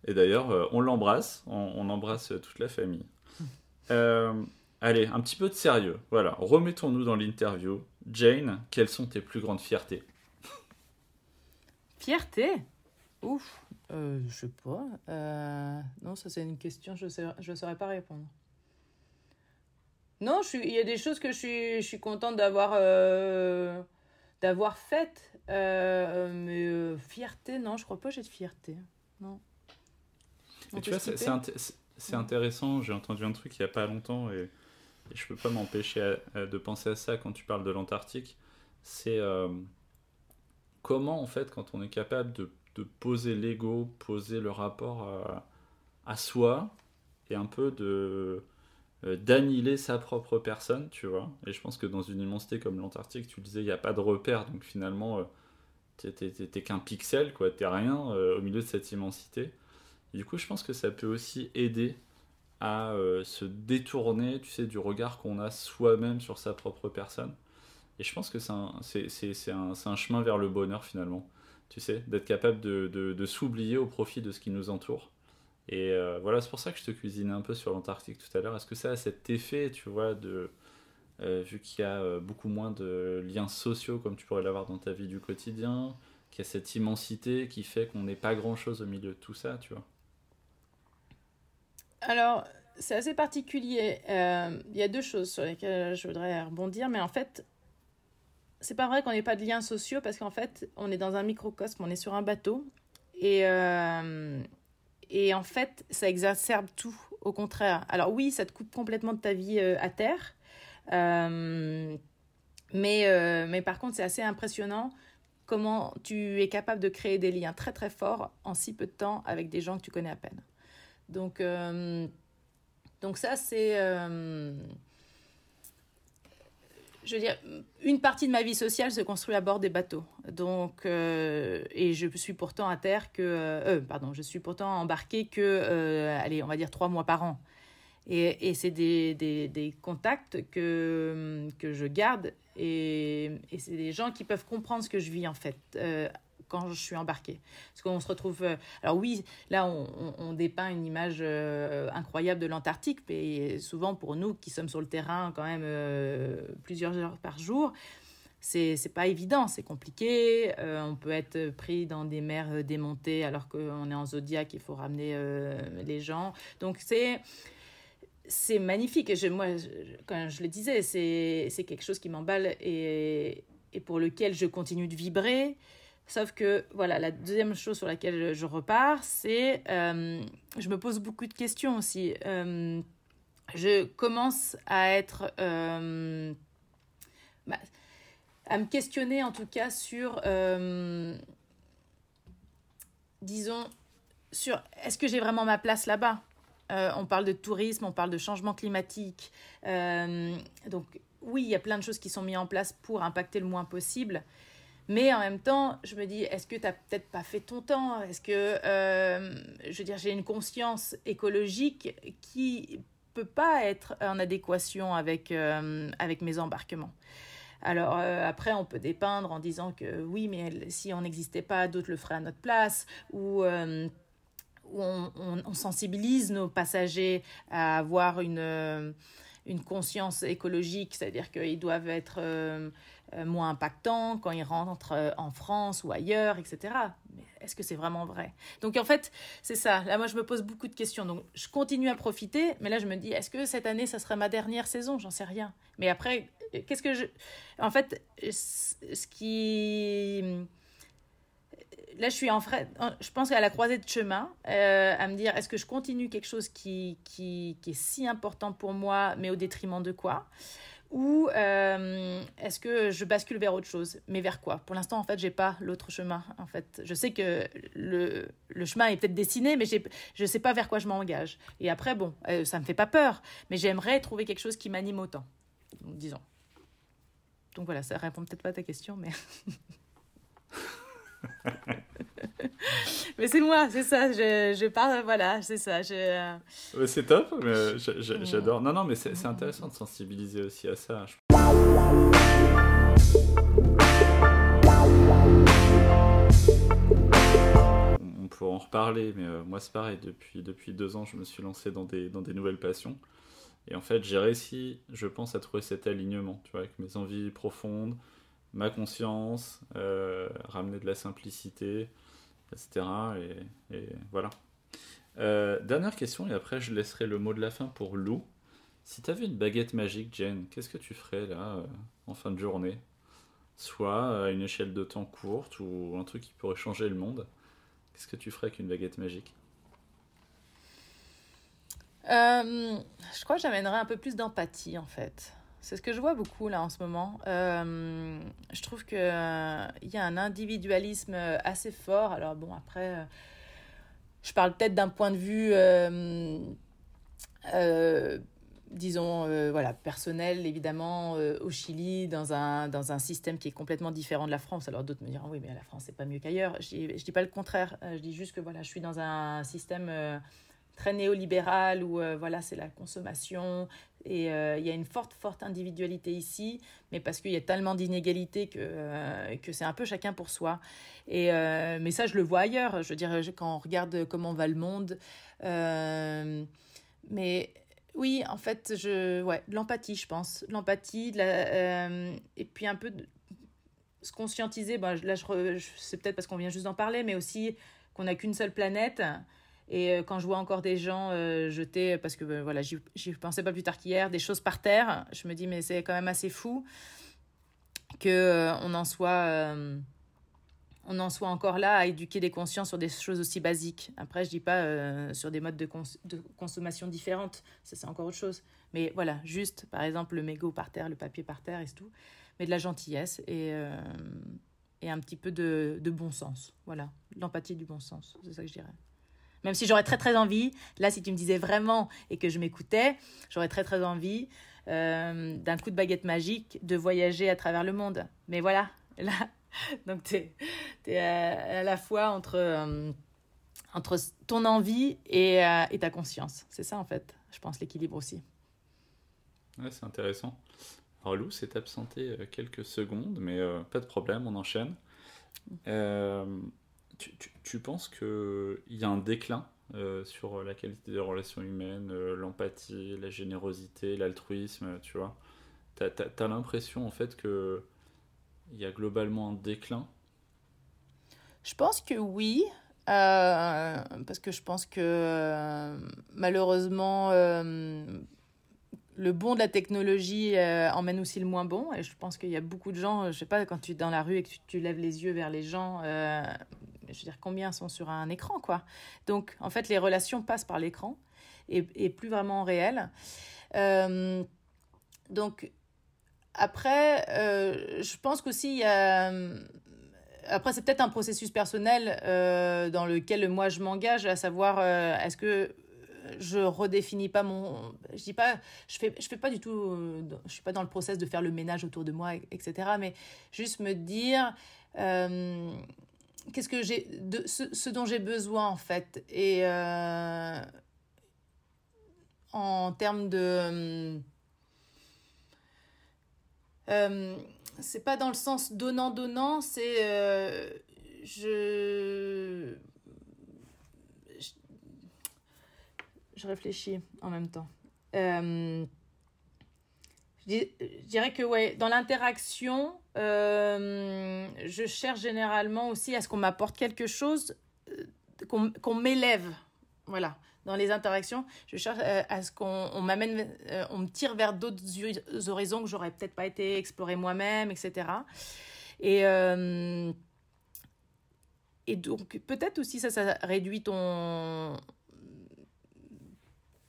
Et d'ailleurs, euh, on l'embrasse, on, embrasse toute la famille. Euh, allez, un petit peu de sérieux. Voilà, remettons-nous dans l'interview. Jane, quelles sont tes plus grandes fiertés? Fierté? Ouf, euh, je sais pas. Euh, non, ça c'est une question, je ne je saurais pas répondre. Non, il y a des choses que je suis, je suis contente d'avoir euh, d'avoir faites. Mais fierté, non, je crois pas j'ai de fierté. Non. tu vois, c'est intéressant. J'ai entendu un truc il y a pas longtemps et et je peux pas m'empêcher de penser à ça quand tu parles de l'Antarctique, c'est euh, comment en fait quand on est capable de, poser l'ego, poser le rapport à, soi et un peu de euh, d'annihiler sa propre personne, tu vois. Et je pense que dans une immensité comme l'Antarctique, tu disais, il n'y a pas de repère, donc finalement, euh, t'es qu'un pixel, quoi, t'es rien au milieu de cette immensité. du coup, je pense que ça peut aussi aider à euh, se détourner, tu sais, du regard qu'on a soi-même sur sa propre personne. Et je pense que c'est un, chemin vers le bonheur finalement, tu sais, d'être capable de s'oublier au profit de ce qui nous entoure. Et euh, voilà, c'est pour ça que je te cuisinais un peu sur l'Antarctique tout à l'heure. Est-ce que ça a cet effet, tu vois, de, euh, vu qu'il y a beaucoup moins de liens sociaux comme tu pourrais l'avoir dans ta vie du quotidien, qu'il y a cette immensité qui fait qu'on n'est pas grand-chose au milieu de tout ça, tu vois? Alors, c'est assez particulier. Euh, il y a deux choses sur lesquelles je voudrais rebondir, mais en fait, c'est pas vrai qu'on n'ait pas de liens sociaux parce qu'en fait, on est dans un microcosme, on est sur un bateau et, euh, et en fait, ça exacerbe tout, au contraire. Alors, oui, ça te coupe complètement de ta vie euh, à terre, mais, mais par contre, c'est assez impressionnant comment tu es capable de créer des liens très très forts en si peu de temps avec des gens que tu connais à peine. Donc, euh, donc ça, c'est... Euh, je veux dire, une partie de ma vie sociale se construit à bord des bateaux. Donc, euh, et je suis pourtant à terre que, pardon, je suis pourtant embarquée que, allez, on va dire trois mois par an. Et, et c'est des, des, des, contacts que, que je garde et, et c'est des gens qui peuvent comprendre ce que je vis en fait quand je suis embarquée. Parce qu'on se retrouve... Euh, alors oui, là, on, dépeint une image euh, incroyable de l'Antarctique, mais souvent pour nous qui sommes sur le terrain quand même euh, plusieurs heures par jour, c'est pas évident, c'est compliqué. on peut être pris dans des mers démontées alors qu'on est en zodiaque, il faut ramener les gens. Donc c'est c'est magnifique. Et je, moi, quand je le disais, c'est quelque chose qui m'emballe et, et, pour lequel je continue de vibrer. Sauf que, voilà, la deuxième chose sur laquelle je repars, c'est, euh, je me pose beaucoup de questions aussi. Euh, je commence à être, euh, bah, à me questionner en tout cas sur, disons, sur est-ce que j'ai vraiment ma place là-bas? On parle de tourisme, on parle de changement climatique. donc, oui, il y a plein de choses qui sont mises en place pour impacter le moins possible. Mais en même temps, je me dis, est-ce que tu n'as peut-être pas fait ton temps? Est-ce que, euh, je veux dire, j'ai une conscience écologique qui peut pas être en adéquation avec, euh, avec mes embarquements? Alors euh, après, on peut dépeindre en disant que oui, mais si on n'existait pas, d'autres le feraient à notre place, ou on, sensibilise nos passagers à avoir une, une conscience écologique, c'est-à-dire qu'ils doivent être moins impactants quand ils rentrent en France ou ailleurs, etc. Mais est-ce que c'est vraiment vrai? Donc en fait, c'est ça. Là, moi, je me pose beaucoup de questions. Donc je continue à profiter, mais là, je me dis, est-ce que cette année, ça serait ma dernière saison? J'en sais rien. Mais après, qu'est-ce que je... En fait, ce qui là, je suis en frais, je pense qu'à la croisée de chemin, euh, à me dire est-ce que je continue quelque chose qui, qui, qui, est si important pour moi, mais au détriment de quoi? Ou euh, est-ce que je bascule vers autre chose Mais vers quoi? Pour l'instant, en fait, j'ai pas l'autre chemin. En fait, je sais que le, le chemin est peut-être dessiné, mais je ne sais pas vers quoi je m'engage. Et après, bon, euh, ça me fait pas peur, mais j'aimerais trouver quelque chose qui m'anime autant, disons. Donc voilà, ça répond peut-être pas à ta question, mais. mais c'est moi, c'est ça. Je, je parle, voilà, c'est ça. Je... C'est top, mais j'adore. Non, non, mais c'est intéressant de sensibiliser aussi à ça. On pourra en reparler, mais euh, moi c'est pareil. Depuis, depuis deux ans, je me suis lancé dans des, dans des nouvelles passions. Et en fait, j'ai réussi, je pense, à trouver cet alignement, tu vois, avec mes envies profondes, ma conscience, euh, ramener de la simplicité, etc. Et, voilà. Euh, dernière question, et après je laisserai le mot de la fin pour Lou. Si tu avais une baguette magique, Jane, qu'est-ce que tu ferais là, euh, en fin de journée? Soit à une échelle de temps courte ou un truc qui pourrait changer le monde. Qu'est-ce que tu ferais avec une baguette magique? Je crois que j'amènerais un peu plus d'empathie en fait. C'est ce que je vois beaucoup là en ce moment. Euh, je trouve qu'il euh, y a un individualisme assez fort. Alors bon, après, euh, je parle peut-être d'un point de vue, disons, voilà, personnel, évidemment, au Chili, dans un, dans un système qui est complètement différent de la France. Alors d'autres me diront, oui, mais la France, c'est pas mieux qu'ailleurs. Je ne dis pas le contraire. Je dis juste que voilà, je suis dans un système très néolibéral où voilà c'est la consommation et euh, il y a une forte, forte individualité ici, mais parce qu'il y a tellement d'inégalités que, euh, que c'est un peu chacun pour soi. Et, euh, mais ça, je le vois ailleurs. Je veux dire, quand on regarde comment va le monde. mais oui, en fait, je, ouais, l'empathie, je pense. L'empathie, et puis un peu de, se conscientiser. Bon, là, je, c'est peut-être parce qu'on vient juste d'en parler, mais aussi qu'on n'a qu'une seule planète et euh, quand je vois encore des gens euh, jeter, parce que euh, voilà, j'y pensais pas plus tard qu'hier, des choses par terre, je me dis, mais c'est quand même assez fou que on en soit. on en soit encore là à éduquer des consciences sur des choses aussi basiques. Après, je dis pas sur des modes de, consommation différentes, ça c'est encore autre chose. Mais voilà, juste, par exemple, le mégot par terre, le papier par terre et tout. Mais de la gentillesse et, et un petit peu de, de bon sens. Voilà, l'empathie du bon sens, c'est ça que je dirais. Même si j'aurais très très envie, là si tu me disais vraiment et que je m'écoutais, j'aurais très très envie euh, d'un coup de baguette magique de voyager à travers le monde. Mais voilà, là, donc tu es, à, la fois entre, euh, entre ton envie et, euh, et ta conscience. C'est ça en fait, je pense, l'équilibre aussi. Ouais, c'est intéressant. Alors Lou s'est absenté quelques secondes, mais pas de problème, on enchaîne. Tu, penses qu'il y a un déclin euh, sur la qualité des relations humaines, euh, l'empathie, la générosité, l'altruisme, tu vois? Tu as, l'impression en fait qu'il y a globalement un déclin? Je pense que oui. Euh, parce que je pense que malheureusement, le bon de la technologie emmène aussi le moins bon. Et je pense qu'il y a beaucoup de gens, je sais pas, quand tu es dans la rue et que tu, lèves les yeux vers les gens, je veux dire, combien sont sur un écran, quoi. Donc, en fait, les relations passent par l'écran et, plus vraiment réelles. Euh, donc, après, euh, je pense qu'aussi, il y a... Après, c'est peut-être un processus personnel euh, dans lequel moi je m'engage, à savoir, est-ce que je redéfinis pas mon je dis pas je fais je fais pas du tout je suis pas dans le process de faire le ménage autour de moi etc mais juste me dire qu'est-ce que j'ai de ce, dont j'ai besoin en fait. Et euh, en termes de euh, euh, c'est pas dans le sens donnant donnant c'est je je réfléchis en même temps. Euh, je dirais que ouais, dans l'interaction, euh, je cherche généralement aussi à ce qu'on m'apporte quelque chose, euh, qu'on m'élève. Voilà, dans les interactions, je cherche à ce qu'on m'amène, on me tire vers d'autres horizons que j'aurais peut-être pas été explorer moi-même, etc. Et et donc peut-être aussi ça, ça réduit ton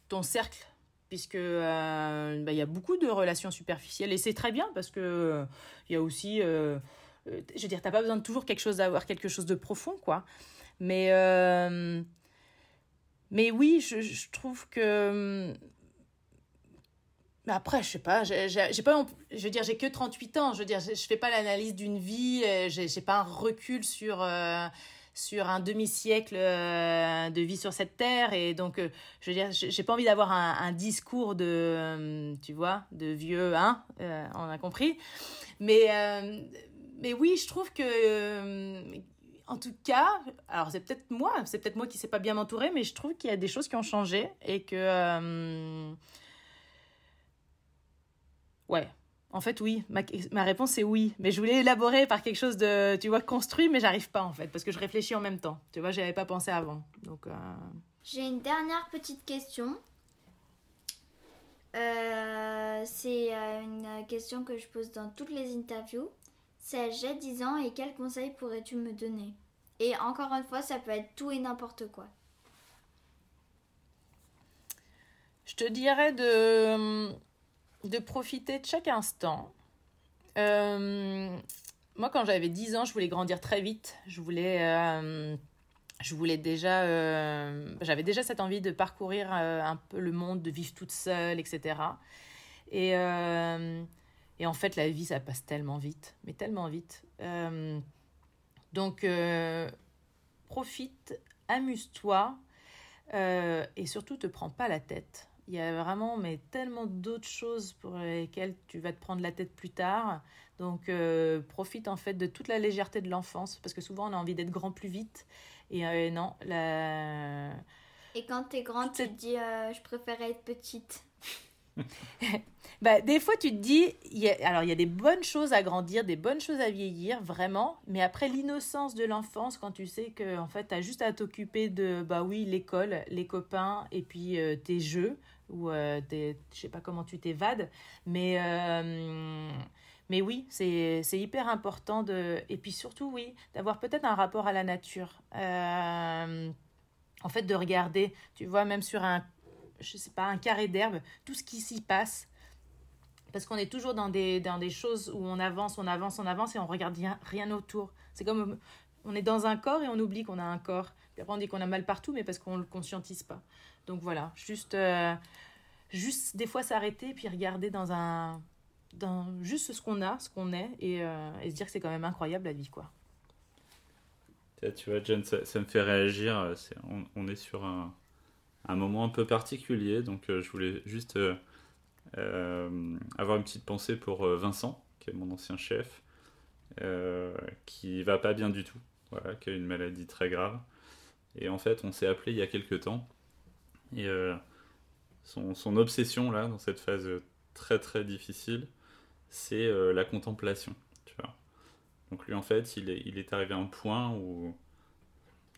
ton cercle puisque euh, bah, il y a beaucoup de relations superficielles et c'est très bien parce que il y a aussi euh, euh, je veux dire t'as pas besoin de toujours quelque chose d'avoir quelque chose de profond quoi. Mais mais oui je, trouve que après, je sais pas, j'ai pas, je veux dire, j'ai que 38 ans, je veux dire, je, fais pas l'analyse d'une vie, j'ai pas un recul sur, sur un demi-siècle euh, de vie sur cette terre. Et donc euh, je veux dire j'ai pas envie d'avoir un, discours de euh, tu vois de vieux hein on a compris. Mais mais oui je trouve que en tout cas alors c'est peut-être moi c'est peut-être moi qui sais pas bien m'entourer mais je trouve qu'il y a des choses qui ont changé et que ouais en fait, oui. Ma, réponse est oui. Mais je voulais élaborer par quelque chose de, tu vois, construit, mais j'arrive pas en fait, parce que je réfléchis en même temps. Tu vois, j'avais pas pensé avant. Donc. Euh, J'ai une dernière petite question. Euh, c'est euh, une question que je pose dans toutes les interviews. C'est j'ai 10 ans et quels conseils pourrais-tu me donner? Et encore une fois, ça peut être tout et n'importe quoi. Je te dirais de de profiter de chaque instant. Euh, moi, quand j'avais 10 ans, je voulais grandir très vite. Je voulais, euh, je voulais déjà, euh, j'avais déjà cette envie de parcourir un peu le monde, de vivre toute seule, etc. Et, et en fait, la vie, ça passe tellement vite, mais tellement vite. donc, profite, amuse-toi et surtout, te prends pas la tête il y a vraiment mais tellement d'autres choses pour lesquelles tu vas te prendre la tête plus tard. Donc euh, profite en fait de toute la légèreté de l'enfance parce que souvent on a envie d'être grand plus vite et euh, non la Et quand tu es grande, tu te dis euh, je préférais être petite. bah, des fois, tu te dis, y a, alors il y a des bonnes choses à grandir, des bonnes choses à vieillir, vraiment. Mais après l'innocence de l'enfance, quand tu sais que en fait, tu as juste à t'occuper de, bah oui, l'école, les copains et puis tes jeux, ou euh, je sais pas comment tu t'évades, mais, euh, mais oui, c'est hyper important de... Et puis surtout, oui, d'avoir peut-être un rapport à la nature. Euh, en fait, de regarder, tu vois, même sur un, je sais pas, un carré d'herbe, tout ce qui s'y passe. Parce qu'on est toujours dans des, dans des choses où on avance, on avance, on avance et on regarde rien, rien autour. C'est comme on est dans un corps et on oublie qu'on a un corps. Puis après on dit qu'on a mal partout, mais parce qu'on ne le conscientise pas. Donc voilà, juste, euh, juste des fois s'arrêter puis regarder dans un, dans juste ce qu'on a, ce qu'on est et, euh, se dire que c'est quand même incroyable la vie quoi. Tu vois, Jen, ça, me fait réagir. on, on, est sur un, un, moment un peu particulier, donc euh, je voulais juste avoir une petite pensée pour Vincent, qui est mon ancien chef, qui va pas bien du tout, voilà, qui a une maladie très grave. Et en fait, on s'est appelé il y a quelques temps et euh, son, obsession, là, dans cette phase très très difficile, c'est euh, la contemplation. Tu. Donc lui, en fait, il est, arrivé à un point où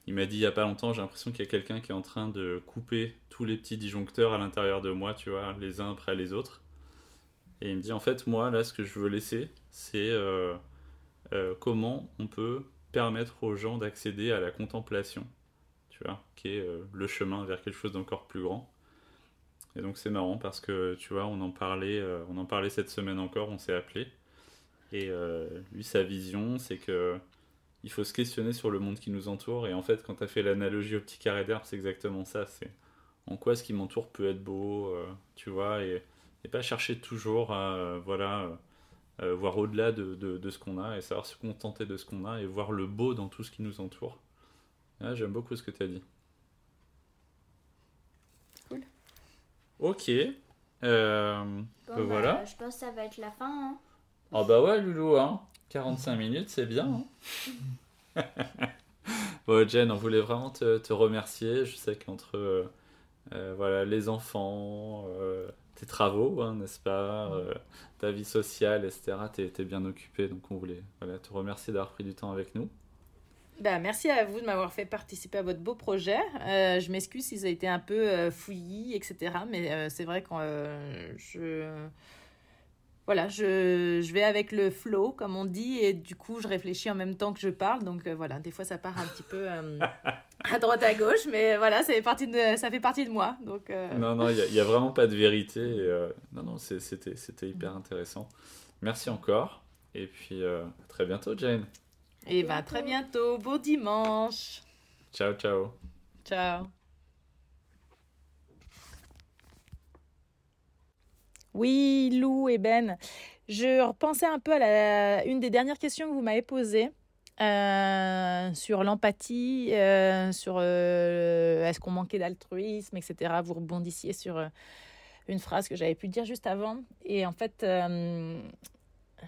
il m'a dit il n'y a pas longtemps, j'ai l'impression qu'il y a quelqu'un qui est en train de couper tous les petits disjoncteurs à l'intérieur de moi, tu vois, les uns après les autres. Et il me dit en fait, moi, là, ce que je veux laisser, c'est euh, comment on peut permettre aux gens d'accéder à la contemplation qui est euh, le chemin vers quelque chose d'encore plus grand. Et donc c'est marrant parce que tu vois, on en parlait, euh, on en parlait cette semaine encore, on s'est appelé. Et euh, lui, sa vision, c'est que il faut se questionner sur le monde qui nous entoure. Et en fait, quand tu as fait l'analogie au petit carré d'herbe, c'est exactement ça. C'est en quoi ce qui m'entoure peut être beau, tu vois, et, pas chercher toujours à voir au-delà de, de, de, ce qu'on a et savoir se contenter de ce qu'on a et voir le beau dans tout ce qui nous entoure. Ah, j'aime beaucoup ce que tu as dit. Cool. Ok. Euh, bah, voilà. Je pense que ça va être la fin. Hein. Oh bah ouais, Loulou, hein. 45 minutes, c'est bien. Hein. bon, Jen, on voulait vraiment te, te, remercier. Je sais qu'entre euh, voilà, les enfants, tes travaux, hein, n'est-ce pas, ta vie sociale, etc. Tu es, bien occupé, donc on voulait voilà, te remercier d'avoir pris du temps avec nous. Bah, merci à vous de m'avoir fait participer à votre beau projet. je m'excuse si ça a été un peu fouillis, etc. Mais c'est vrai que je voilà, je, je, vais avec le flow, comme on dit, et du coup, je réfléchis en même temps que je parle. Donc euh, voilà, des fois, ça part un petit peu euh, à droite, à gauche, mais voilà, ça fait partie de, ça fait partie de moi. Donc, euh. Non, non, il n'y a, vraiment pas de vérité. non, non, c'était hyper intéressant. Merci encore. Et puis, à très bientôt, Jane. Et bien, très bientôt. Beau dimanche. Ciao, ciao. Ciao. Oui, Lou et Ben. Je repensais un peu à la, une des dernières questions que vous m'avez posées euh, sur l'empathie, euh, sur euh, est-ce qu'on manquait d'altruisme, etc. Vous rebondissiez sur une phrase que j'avais pu dire juste avant. Et en fait,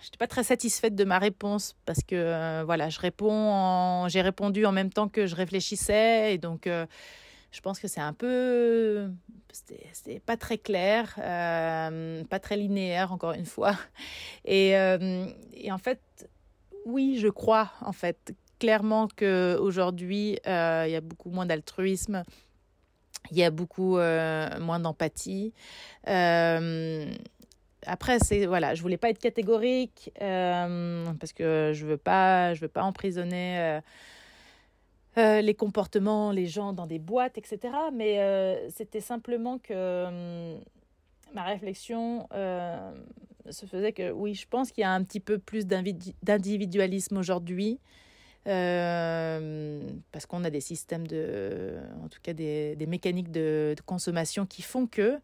je n'étais pas très satisfaite de ma réponse parce que voilà, je réponds, j'ai répondu en même temps que je réfléchissais et donc je pense que c'est un peu c'était pas très clair, euh, pas très linéaire encore une fois. Et, euh, en fait, oui, je crois en fait clairement que aujourd'hui euh, il y a beaucoup moins d'altruisme, il y a beaucoup moins d'empathie. Après, c'est voilà, je voulais pas être catégorique parce que je veux pas, je veux pas emprisonner euh, les comportements, les gens dans des boîtes, etc. Mais euh, c'était simplement que ma réflexion euh, se faisait que oui, je pense qu'il y a un petit peu plus d'individualisme aujourd'hui. parce qu'on a des systèmes de, en tout cas des, mécaniques de, consommation qui font que,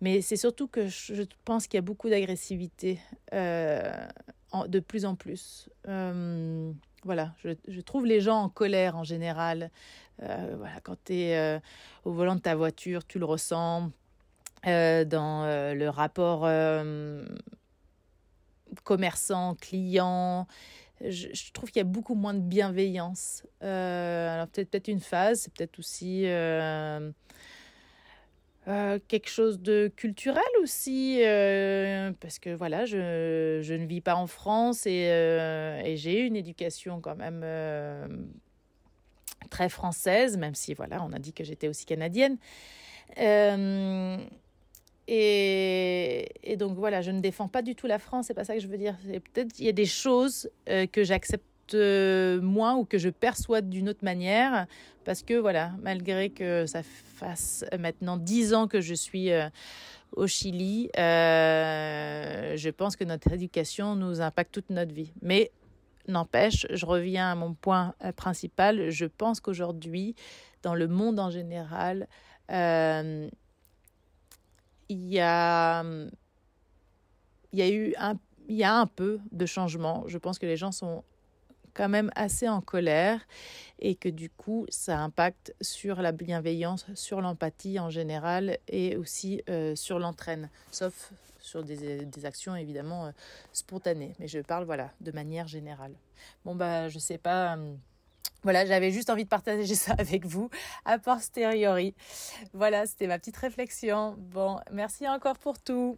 mais c'est surtout que je pense qu'il y a beaucoup d'agressivité de plus en plus. Hum, voilà, je, trouve les gens en colère en général. Euh, voilà, quand tu es euh, au volant de ta voiture, tu le ressens euh, dans le rapport commerçant-client. Je, trouve qu'il y a beaucoup moins de bienveillance. alors peut-être une phase, c'est peut-être aussi euh, quelque chose de culturel aussi, euh, parce que voilà, je, je, ne vis pas en France et, euh, et j'ai une éducation quand même très française, même si voilà, on a dit que j'étais aussi canadienne. Et, et, donc voilà, je ne défends pas du tout la France, c'est pas ça que je veux dire. Peut-être il y a des choses que j'accepte moins ou que je perçois d'une autre manière parce que voilà, malgré que ça fasse maintenant dix ans que je suis euh, au Chili, euh, je pense que notre éducation nous impacte toute notre vie. Mais n'empêche, je reviens à mon point euh, principal, je pense qu'aujourd'hui, dans le monde en général, il y a eu il y a un peu de changement. Je pense que les gens sont quand même assez en colère et que du coup ça impacte sur la bienveillance, sur l'empathie en général et aussi euh, sur l'entraîne, sauf sur des, actions évidemment euh, spontanées. Mais je parle voilà de manière générale. Bon bah je sais pas. Euh, voilà, j'avais juste envie de partager ça avec vous a posteriori. Voilà, c'était ma petite réflexion. Bon, merci encore pour tout.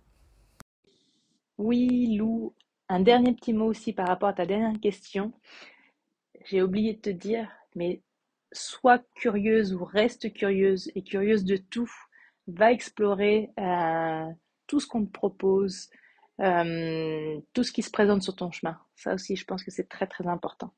Oui, Lou, un dernier petit mot aussi par rapport à ta dernière question. J'ai oublié de te dire, mais sois curieuse ou reste curieuse et curieuse de tout. Va explorer euh, tout ce qu'on te propose, euh, tout ce qui se présente sur ton chemin. Ça aussi, je pense que c'est très très important.